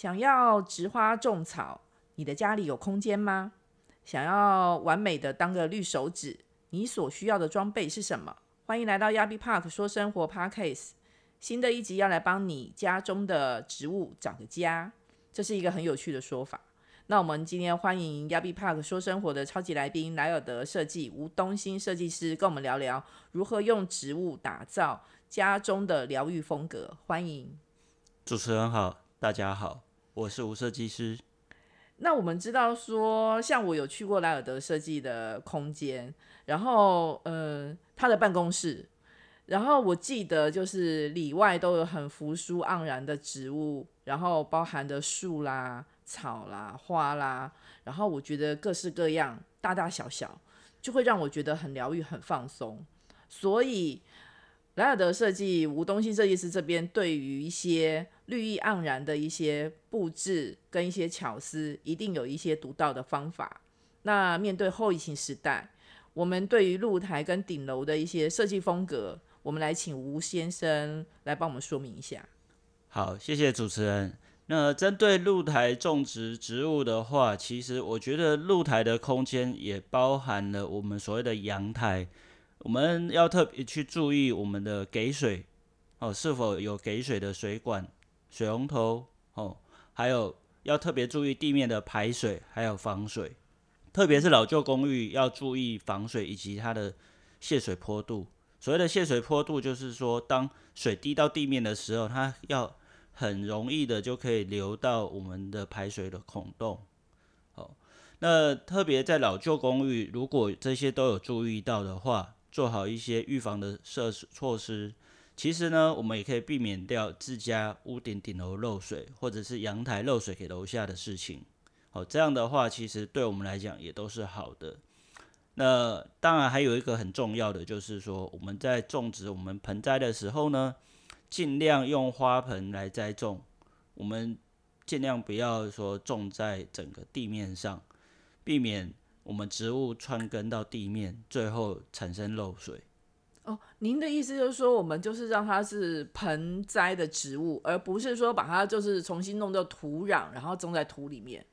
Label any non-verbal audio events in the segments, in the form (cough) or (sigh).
想要植花种草，你的家里有空间吗？想要完美的当个绿手指，你所需要的装备是什么？欢迎来到亚比 Park 说生活 Parkcase，新的一集要来帮你家中的植物找个家，这是一个很有趣的说法。那我们今天欢迎亚比 Park 说生活的超级来宾莱尔德设计吴东兴设计师，跟我们聊聊如何用植物打造家中的疗愈风格。欢迎主持人好，大家好，我是吴设计师。那我们知道说，像我有去过莱尔德设计的空间，然后呃，他的办公室，然后我记得就是里外都有很扶疏盎然的植物，然后包含的树啦、草啦、花啦，然后我觉得各式各样，大大小小，就会让我觉得很疗愈、很放松。所以莱尔德设计吴东兴设计师这边对于一些绿意盎然的一些布置跟一些巧思，一定有一些独到的方法。那面对后疫情时代，我们对于露台跟顶楼的一些设计风格，我们来请吴先生来帮我们说明一下。好，谢谢主持人。那针对露台种植植物的话，其实我觉得露台的空间也包含了我们所谓的阳台，我们要特别去注意我们的给水哦，是否有给水的水管。水龙头哦，还有要特别注意地面的排水，还有防水，特别是老旧公寓要注意防水以及它的泄水坡度。所谓的泄水坡度，就是说当水滴到地面的时候，它要很容易的就可以流到我们的排水的孔洞。哦，那特别在老旧公寓，如果这些都有注意到的话，做好一些预防的设施措施。其实呢，我们也可以避免掉自家屋顶顶楼漏水，或者是阳台漏水给楼下的事情。好，这样的话，其实对我们来讲也都是好的。那当然还有一个很重要的，就是说我们在种植我们盆栽的时候呢，尽量用花盆来栽种。我们尽量不要说种在整个地面上，避免我们植物串根到地面，最后产生漏水。哦，您的意思就是说，我们就是让它是盆栽的植物，而不是说把它就是重新弄到土壤，然后种在土里面。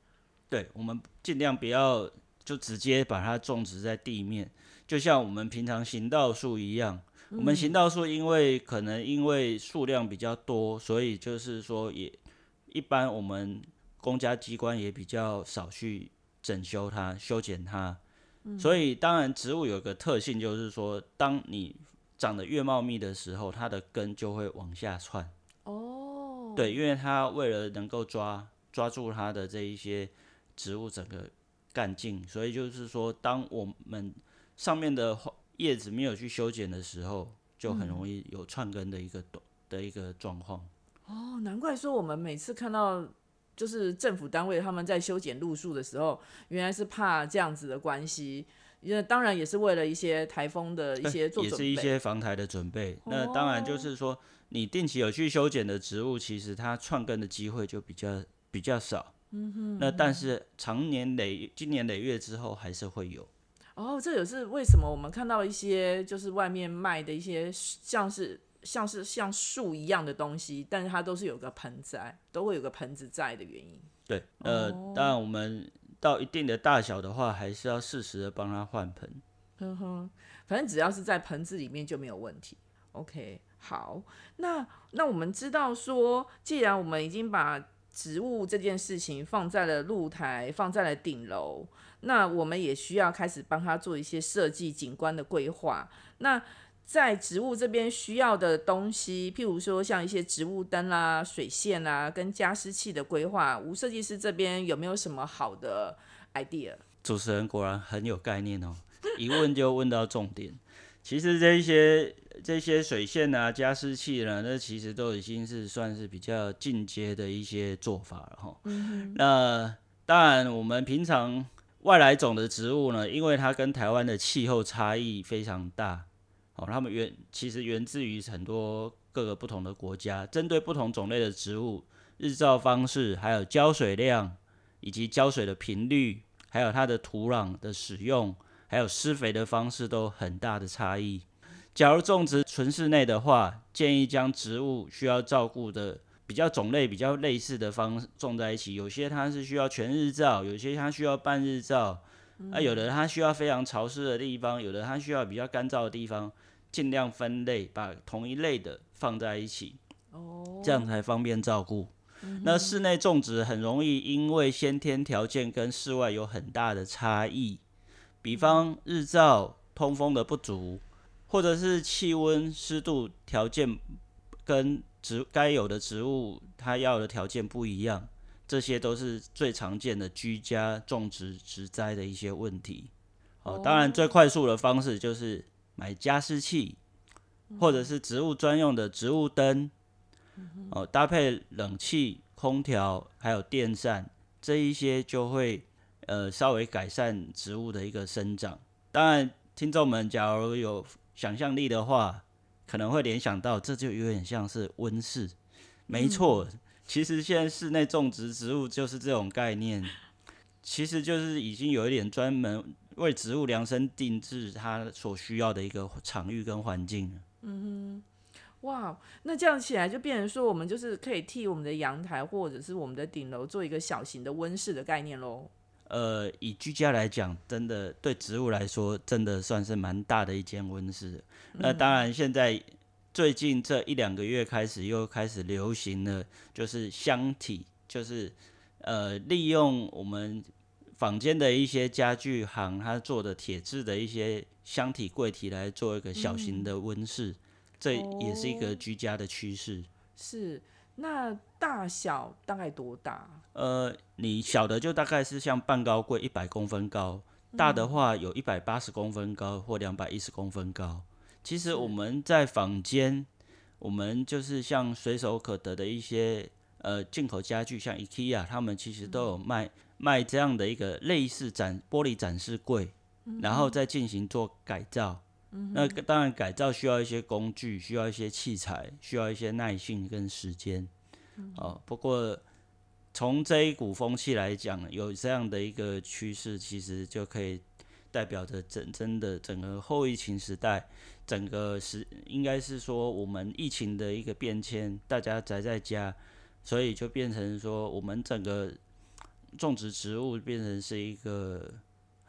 对，我们尽量不要就直接把它种植在地面，就像我们平常行道树一样。我们行道树因为可能因为数量比较多，所以就是说也一般我们公家机关也比较少去整修它、修剪它。所以，当然，植物有个特性，就是说，当你长得越茂密的时候，它的根就会往下窜。哦，对，因为它为了能够抓抓住它的这一些植物整个干劲，所以就是说，当我们上面的叶子没有去修剪的时候，就很容易有串根的一个的一个状况。哦，难怪说我们每次看到。就是政府单位他们在修剪路树的时候，原来是怕这样子的关系，因为当然也是为了一些台风的一些做也是一些防台的准备。那当然就是说，你定期有去修剪的植物，其实它串根的机会就比较比较少。嗯哼。那但是常年累今年累月之后，还是会有。哦，这也是为什么我们看到一些就是外面卖的一些像是。像是像树一样的东西，但是它都是有个盆栽，都会有个盆子在的原因。对，呃，当然我们到一定的大小的话，还是要适时的帮它换盆。哼哼，反正只要是在盆子里面就没有问题。OK，好，那那我们知道说，既然我们已经把植物这件事情放在了露台，放在了顶楼，那我们也需要开始帮它做一些设计景观的规划。那在植物这边需要的东西，譬如说像一些植物灯啦、水线啦，跟加湿器的规划，吴设计师这边有没有什么好的 idea？主持人果然很有概念哦，一问就问到重点。其实这些这些水线啊、加湿器呢，那其实都已经是算是比较进阶的一些做法了哈。嗯那当然，我们平常外来种的植物呢，因为它跟台湾的气候差异非常大。哦，他们源其实源自于很多各个不同的国家，针对不同种类的植物，日照方式、还有浇水量，以及浇水的频率，还有它的土壤的使用，还有施肥的方式都很大的差异。假如种植纯室内的话，建议将植物需要照顾的比较种类比较类似的方种在一起，有些它是需要全日照，有些它需要半日照，啊，有的它需要非常潮湿的地方，有的它需要比较干燥的地方，尽量分类，把同一类的放在一起，哦，这样才方便照顾。那室内种植很容易因为先天条件跟室外有很大的差异，比方日照、通风的不足，或者是气温、湿度条件跟植该有的植物它要的条件不一样，这些都是最常见的居家种植植栽的一些问题。哦，当然最快速的方式就是买加湿器，或者是植物专用的植物灯。哦，搭配冷气、空调还有电扇，这一些就会呃稍微改善植物的一个生长。当然，听众们假如有想象力的话，可能会联想到这就有点像是温室。没错，其实现在室内种植植物就是这种概念，其实就是已经有一点专门为植物量身定制它所需要的一个场域跟环境。嗯哼。哇，那这样起来就变成说，我们就是可以替我们的阳台或者是我们的顶楼做一个小型的温室的概念喽。呃，以居家来讲，真的对植物来说，真的算是蛮大的一间温室。那当然，现在最近这一两个月开始又开始流行了，就是箱体，就是呃，利用我们坊间的一些家具行它做的铁质的一些箱体柜体来做一个小型的温室。这也是一个居家的趋势。是，那大小大概多大？呃，你小的就大概是像半高柜一百公分高，大的话有一百八十公分高或两百一十公分高。其实我们在坊间，我们就是像随手可得的一些呃进口家具，像 IKEA，他们其实都有卖卖这样的一个类似展玻璃展示柜，然后再进行做改造。那当然，改造需要一些工具，需要一些器材，需要一些耐性跟时间。哦，不过从这一股风气来讲，有这样的一个趋势，其实就可以代表着整真的整个后疫情时代，整个是应该是说我们疫情的一个变迁，大家宅在家，所以就变成说我们整个种植植物变成是一个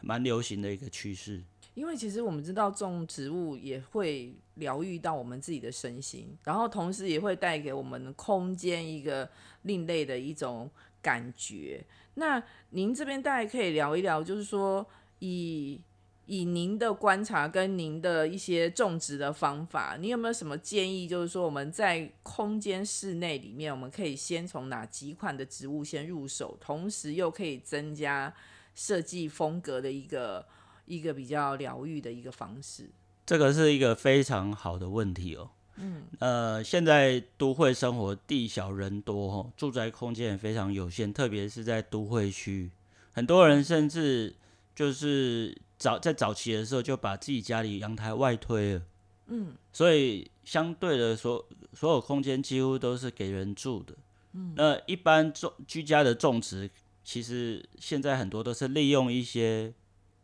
蛮流行的一个趋势。因为其实我们知道种植物也会疗愈到我们自己的身心，然后同时也会带给我们空间一个另类的一种感觉。那您这边大概可以聊一聊，就是说以以您的观察跟您的一些种植的方法，你有没有什么建议？就是说我们在空间室内里面，我们可以先从哪几款的植物先入手，同时又可以增加设计风格的一个。一个比较疗愈的一个方式，这个是一个非常好的问题哦。嗯，呃，现在都会生活地小人多，哦，住宅空间也非常有限，特别是在都会区，很多人甚至就是早在早期的时候就把自己家里阳台外推了。嗯，所以相对的，所所有空间几乎都是给人住的。嗯，那一般种居家的种植，其实现在很多都是利用一些。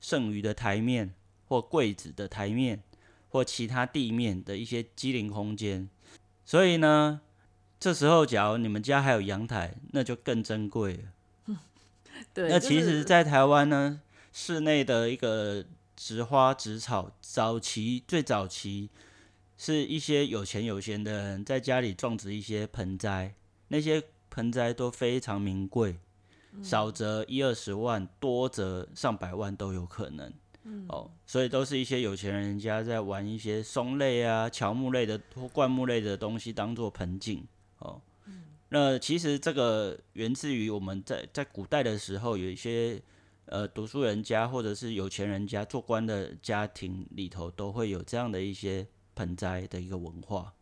剩余的台面或柜子的台面或其他地面的一些机灵空间，所以呢，这时候假如你们家还有阳台，那就更珍贵了。(laughs) 对，那其实，在台湾呢，室内的一个植花植草，早期最早期是一些有钱有闲的人在家里种植一些盆栽，那些盆栽都非常名贵。少则一二十万，多则上百万都有可能。哦，所以都是一些有钱人家在玩一些松类啊、乔木类的或灌木类的东西当做盆景。哦，那其实这个源自于我们在在古代的时候，有一些呃读书人家或者是有钱人家做官的家庭里头，都会有这样的一些盆栽的一个文化。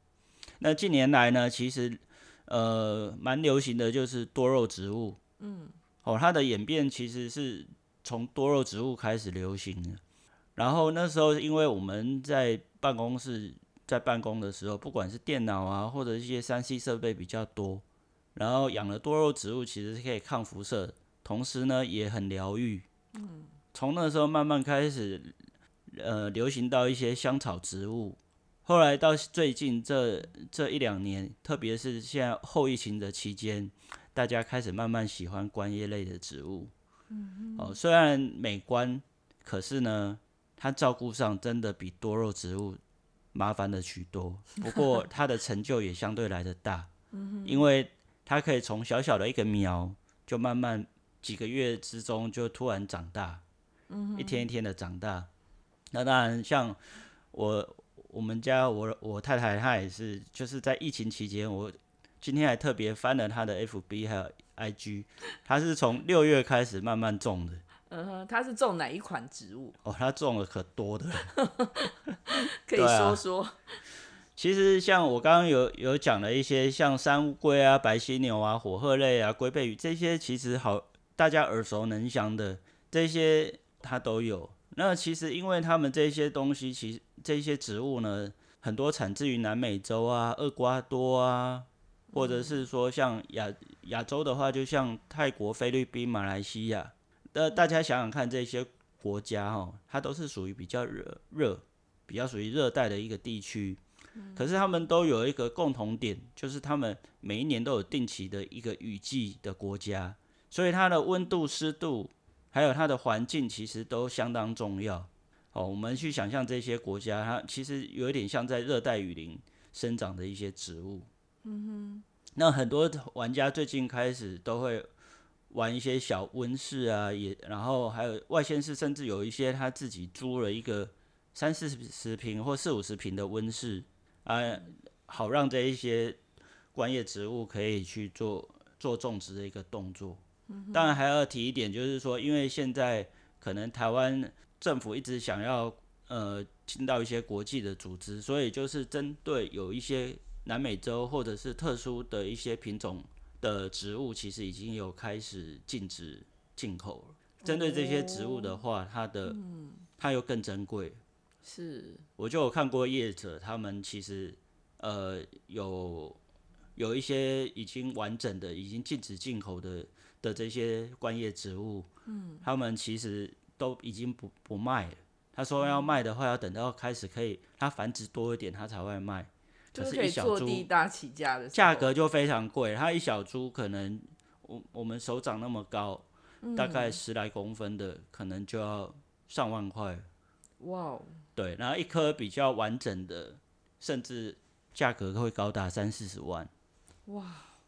那近年来呢，其实呃蛮流行的就是多肉植物。嗯。哦，它的演变其实是从多肉植物开始流行的。然后那时候，因为我们在办公室在办公的时候，不管是电脑啊，或者一些三 C 设备比较多，然后养了多肉植物，其实是可以抗辐射，同时呢也很疗愈。嗯。从那时候慢慢开始，呃，流行到一些香草植物，后来到最近这这一两年，特别是现在后疫情的期间，大家开始慢慢喜欢观叶类的植物。嗯哦，虽然美观，可是呢，它照顾上真的比多肉植物麻烦了许多。不过它的成就也相对来的大。(laughs) 嗯因为它可以从小小的一个苗，就慢慢几个月之中就突然长大。嗯一天一天的长大。那当然，像我。我们家我我太太她也是，就是在疫情期间，我今天还特别翻了她的 FB 还有 IG，她是从六月开始慢慢种的。嗯哼，她是种哪一款植物？哦，她种了可多的，(laughs) 可以说说。其实像我刚刚有有讲了一些，像山乌龟啊、白犀牛啊、火鹤类啊、龟背鱼这些，其实好大家耳熟能详的这些，它都有。那其实因为他们这些东西，其实。这些植物呢，很多产自于南美洲啊，厄瓜多啊，或者是说像亚亚洲的话，就像泰国、菲律宾、马来西亚。那大家想想看，这些国家哦，它都是属于比较热热，比较属于热带的一个地区。可是他们都有一个共同点，就是他们每一年都有定期的一个雨季的国家，所以它的温度、湿度还有它的环境，其实都相当重要。哦，我们去想象这些国家，它其实有一点像在热带雨林生长的一些植物。嗯哼。那很多玩家最近开始都会玩一些小温室啊，也然后还有外县市，甚至有一些他自己租了一个三四十平或四五十平的温室啊，好让这一些观叶植物可以去做做种植的一个动作。当然还要提一点，就是说，因为现在可能台湾。政府一直想要呃进到一些国际的组织，所以就是针对有一些南美洲或者是特殊的一些品种的植物，其实已经有开始禁止进口了。针对这些植物的话，它的它又更珍贵。是，我就有看过业者，他们其实呃有有一些已经完整的、已经禁止进口的的这些观叶植物，嗯，他们其实。都已经不不卖了。他说要卖的话，要等到开始可以它繁殖多一点，它才会卖。就是一小株地大起价的，价格就非常贵。它一小株可能我我们手掌那么高，大概十来公分的，可能就要上万块。哇哦！对，然后一颗比较完整的，甚至价格会高达三四十万。哇！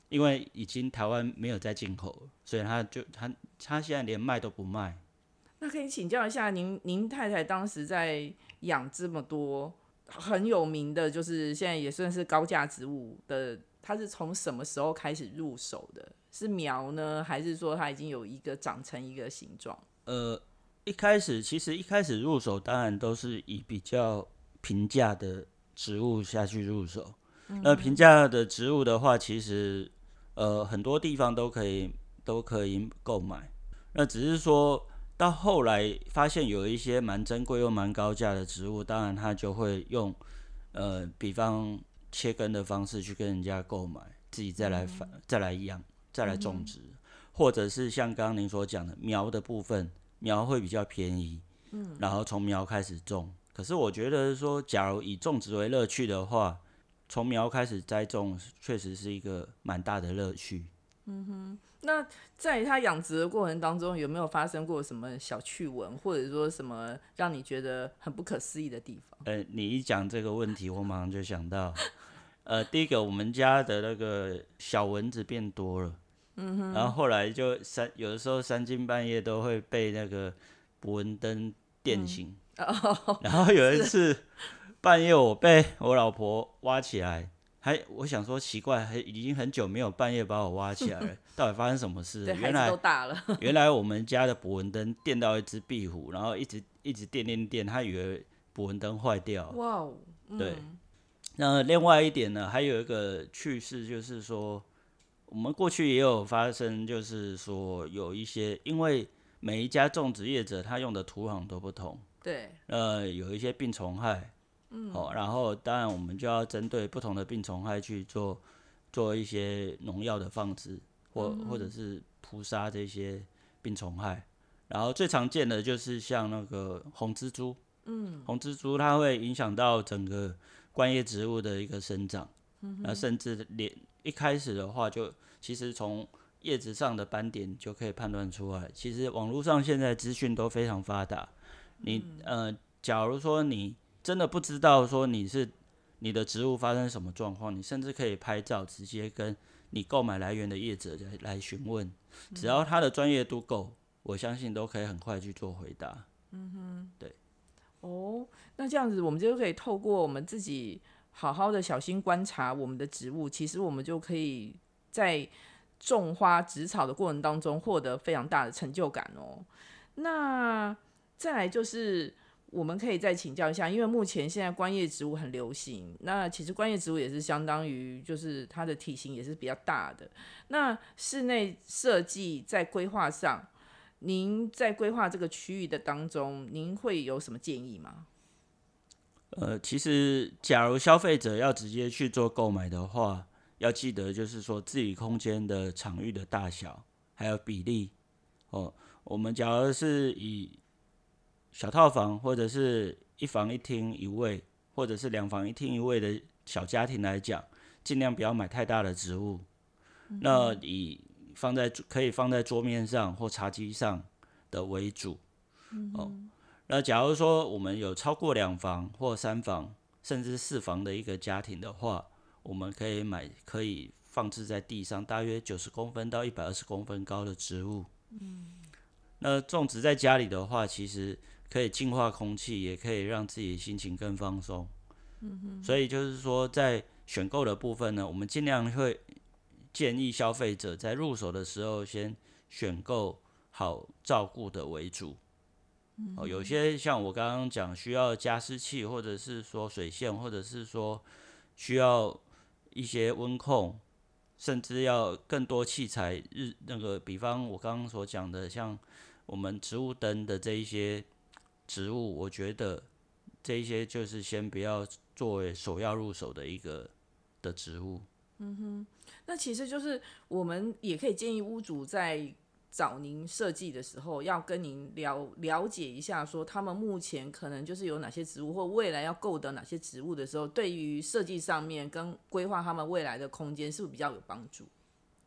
因为已经台湾没有在进口，所以他就他他现在连卖都不卖。那可以请教一下您，您太太当时在养这么多很有名的，就是现在也算是高价植物的，它是从什么时候开始入手的？是苗呢，还是说它已经有一个长成一个形状？呃，一开始其实一开始入手当然都是以比较平价的植物下去入手。那平价的植物的话，其实呃很多地方都可以都可以购买。那只是说。到后来发现有一些蛮珍贵又蛮高价的植物，当然他就会用，呃，比方切根的方式去跟人家购买，自己再来繁再来养再来种植，或者是像刚刚您所讲的苗的部分，苗会比较便宜，嗯，然后从苗开始种。可是我觉得说，假如以种植为乐趣的话，从苗开始栽种，确实是一个蛮大的乐趣。嗯哼。那在它养殖的过程当中，有没有发生过什么小趣闻，或者说什么让你觉得很不可思议的地方？呃，你一讲这个问题，我马上就想到，呃，第一个，我们家的那个小蚊子变多了，嗯哼，然后后来就三，有的时候三更半夜都会被那个捕蚊灯电醒，然后有一次半夜我被我老婆挖起来。还我想说奇怪，还已经很久没有半夜把我挖起来了，(laughs) 到底发生什么事？原来都大了。原来我们家的捕蚊灯电到一只壁虎，然后一直一直电电电，他以为捕蚊灯坏掉。哇哦！对。那另外一点呢，还有一个趣事就是说，我们过去也有发生，就是说有一些，因为每一家种植业者他用的土壤都不同。对。呃，有一些病虫害。哦，然后当然我们就要针对不同的病虫害去做做一些农药的放置，或或者是扑杀这些病虫害。然后最常见的就是像那个红蜘蛛，嗯，红蜘蛛它会影响到整个观叶植物的一个生长，那甚至连一开始的话，就其实从叶子上的斑点就可以判断出来。其实网络上现在资讯都非常发达，你呃，假如说你真的不知道说你是你的植物发生什么状况，你甚至可以拍照直接跟你购买来源的业者来来询问，只要他的专业度够，我相信都可以很快去做回答。嗯哼，对。哦，那这样子我们就可以透过我们自己好好的小心观察我们的植物，其实我们就可以在种花植草的过程当中获得非常大的成就感哦。那再来就是我们可以再请教一下，因为目前现在观叶植物很流行，那其实观叶植物也是相当于就是它的体型也是比较大的。那室内设计在规划上。您在规划这个区域的当中，您会有什么建议吗？呃，其实，假如消费者要直接去做购买的话，要记得就是说自己空间的场域的大小还有比例哦。我们假如是以小套房或者是一房一厅一卫，或者是两房一厅一卫的小家庭来讲，尽量不要买太大的植物。那以放在可以放在桌面上或茶几上的为主，哦，那假如说我们有超过两房或三房甚至四房的一个家庭的话，我们可以买可以放置在地上大约九十公分到一百二十公分高的植物。嗯，那种植在家里的话，其实可以净化空气，也可以让自己心情更放松。嗯哼所以就是说在选购的部分呢，我们尽量会。建议消费者在入手的时候，先选购好照顾的为主。哦，有些像我刚刚讲，需要加湿器，或者是说水线，或者是说需要一些温控，甚至要更多器材。日那个，比方我刚刚所讲的，像我们植物灯的这一些植物，我觉得这一些就是先不要作为首要入手的一个的植物。嗯哼。那其实就是我们也可以建议屋主在找您设计的时候，要跟您了了解一下，说他们目前可能就是有哪些植物，或未来要购得哪些植物的时候，对于设计上面跟规划他们未来的空间，是不是比较有帮助？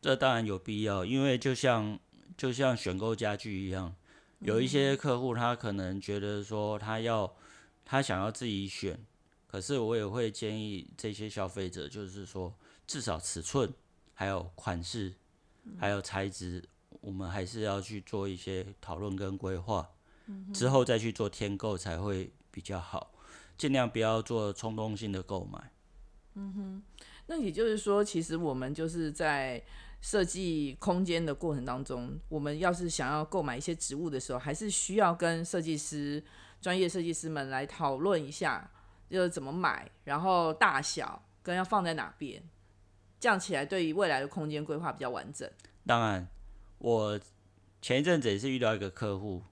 这当然有必要，因为就像就像选购家具一样，有一些客户他可能觉得说他要他想要自己选，可是我也会建议这些消费者，就是说至少尺寸。还有款式，还有材质，我们还是要去做一些讨论跟规划，之后再去做添购才会比较好，尽量不要做冲动性的购买。嗯哼，那也就是说，其实我们就是在设计空间的过程当中，我们要是想要购买一些植物的时候，还是需要跟设计师、专业设计师们来讨论一下，就是怎么买，然后大小跟要放在哪边。这样起来，对于未来的空间规划比较完整。当然，我前一阵子也是遇到一个客户，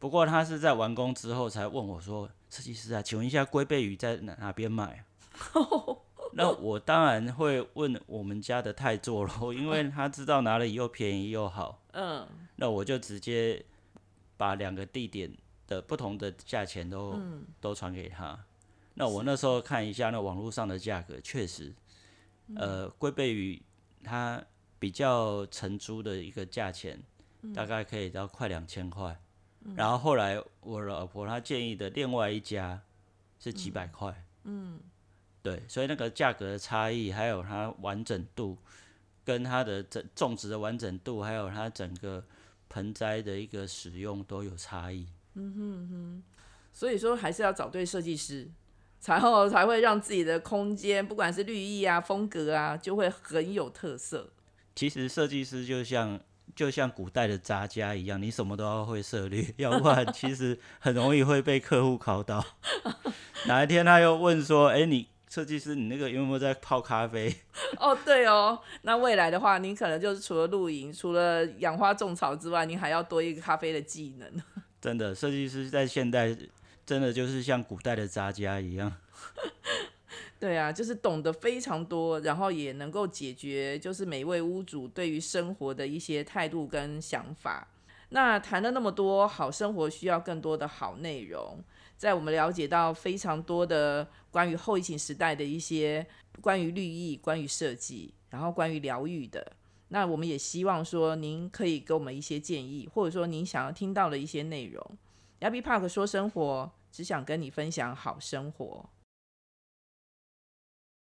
不过他是在完工之后才问我说：“设计师啊，请问一下龟背鱼在哪哪边买？” (laughs) (laughs) 那我当然会问我们家的泰座咯，因为他知道哪里又便宜又好。嗯。那我就直接把两个地点的不同的价钱都都传给他。那我那时候看一下那网络上的价格，确实。呃，龟背鱼它比较成租的一个价钱，大概可以到快两千块。然后后来我老婆她建议的另外一家是几百块。嗯，对，所以那个价格的差异，还有它完整度，跟它的整种植的完整度，还有它整个盆栽的一个使用都有差异。嗯哼哼，所以说还是要找对设计师。然后才会让自己的空间，不管是绿意啊、风格啊，就会很有特色。其实设计师就像就像古代的杂家一样，你什么都要会涉猎，要不然其实很容易会被客户考到。(laughs) 哪一天他又问说：“哎，你设计师，你那个有没有在泡咖啡？” (laughs) 哦，对哦。那未来的话，你可能就是除了露营、除了养花种草之外，你还要多一个咖啡的技能。(laughs) 真的，设计师在现代。真的就是像古代的杂家一样，(laughs) 对啊，就是懂得非常多，然后也能够解决，就是每位屋主对于生活的一些态度跟想法。那谈了那么多好生活，需要更多的好内容。在我们了解到非常多的关于后疫情时代的一些关于绿意、关于设计，然后关于疗愈的，那我们也希望说您可以给我们一些建议，或者说您想要听到的一些内容。y a b b y Park 说生活，只想跟你分享好生活。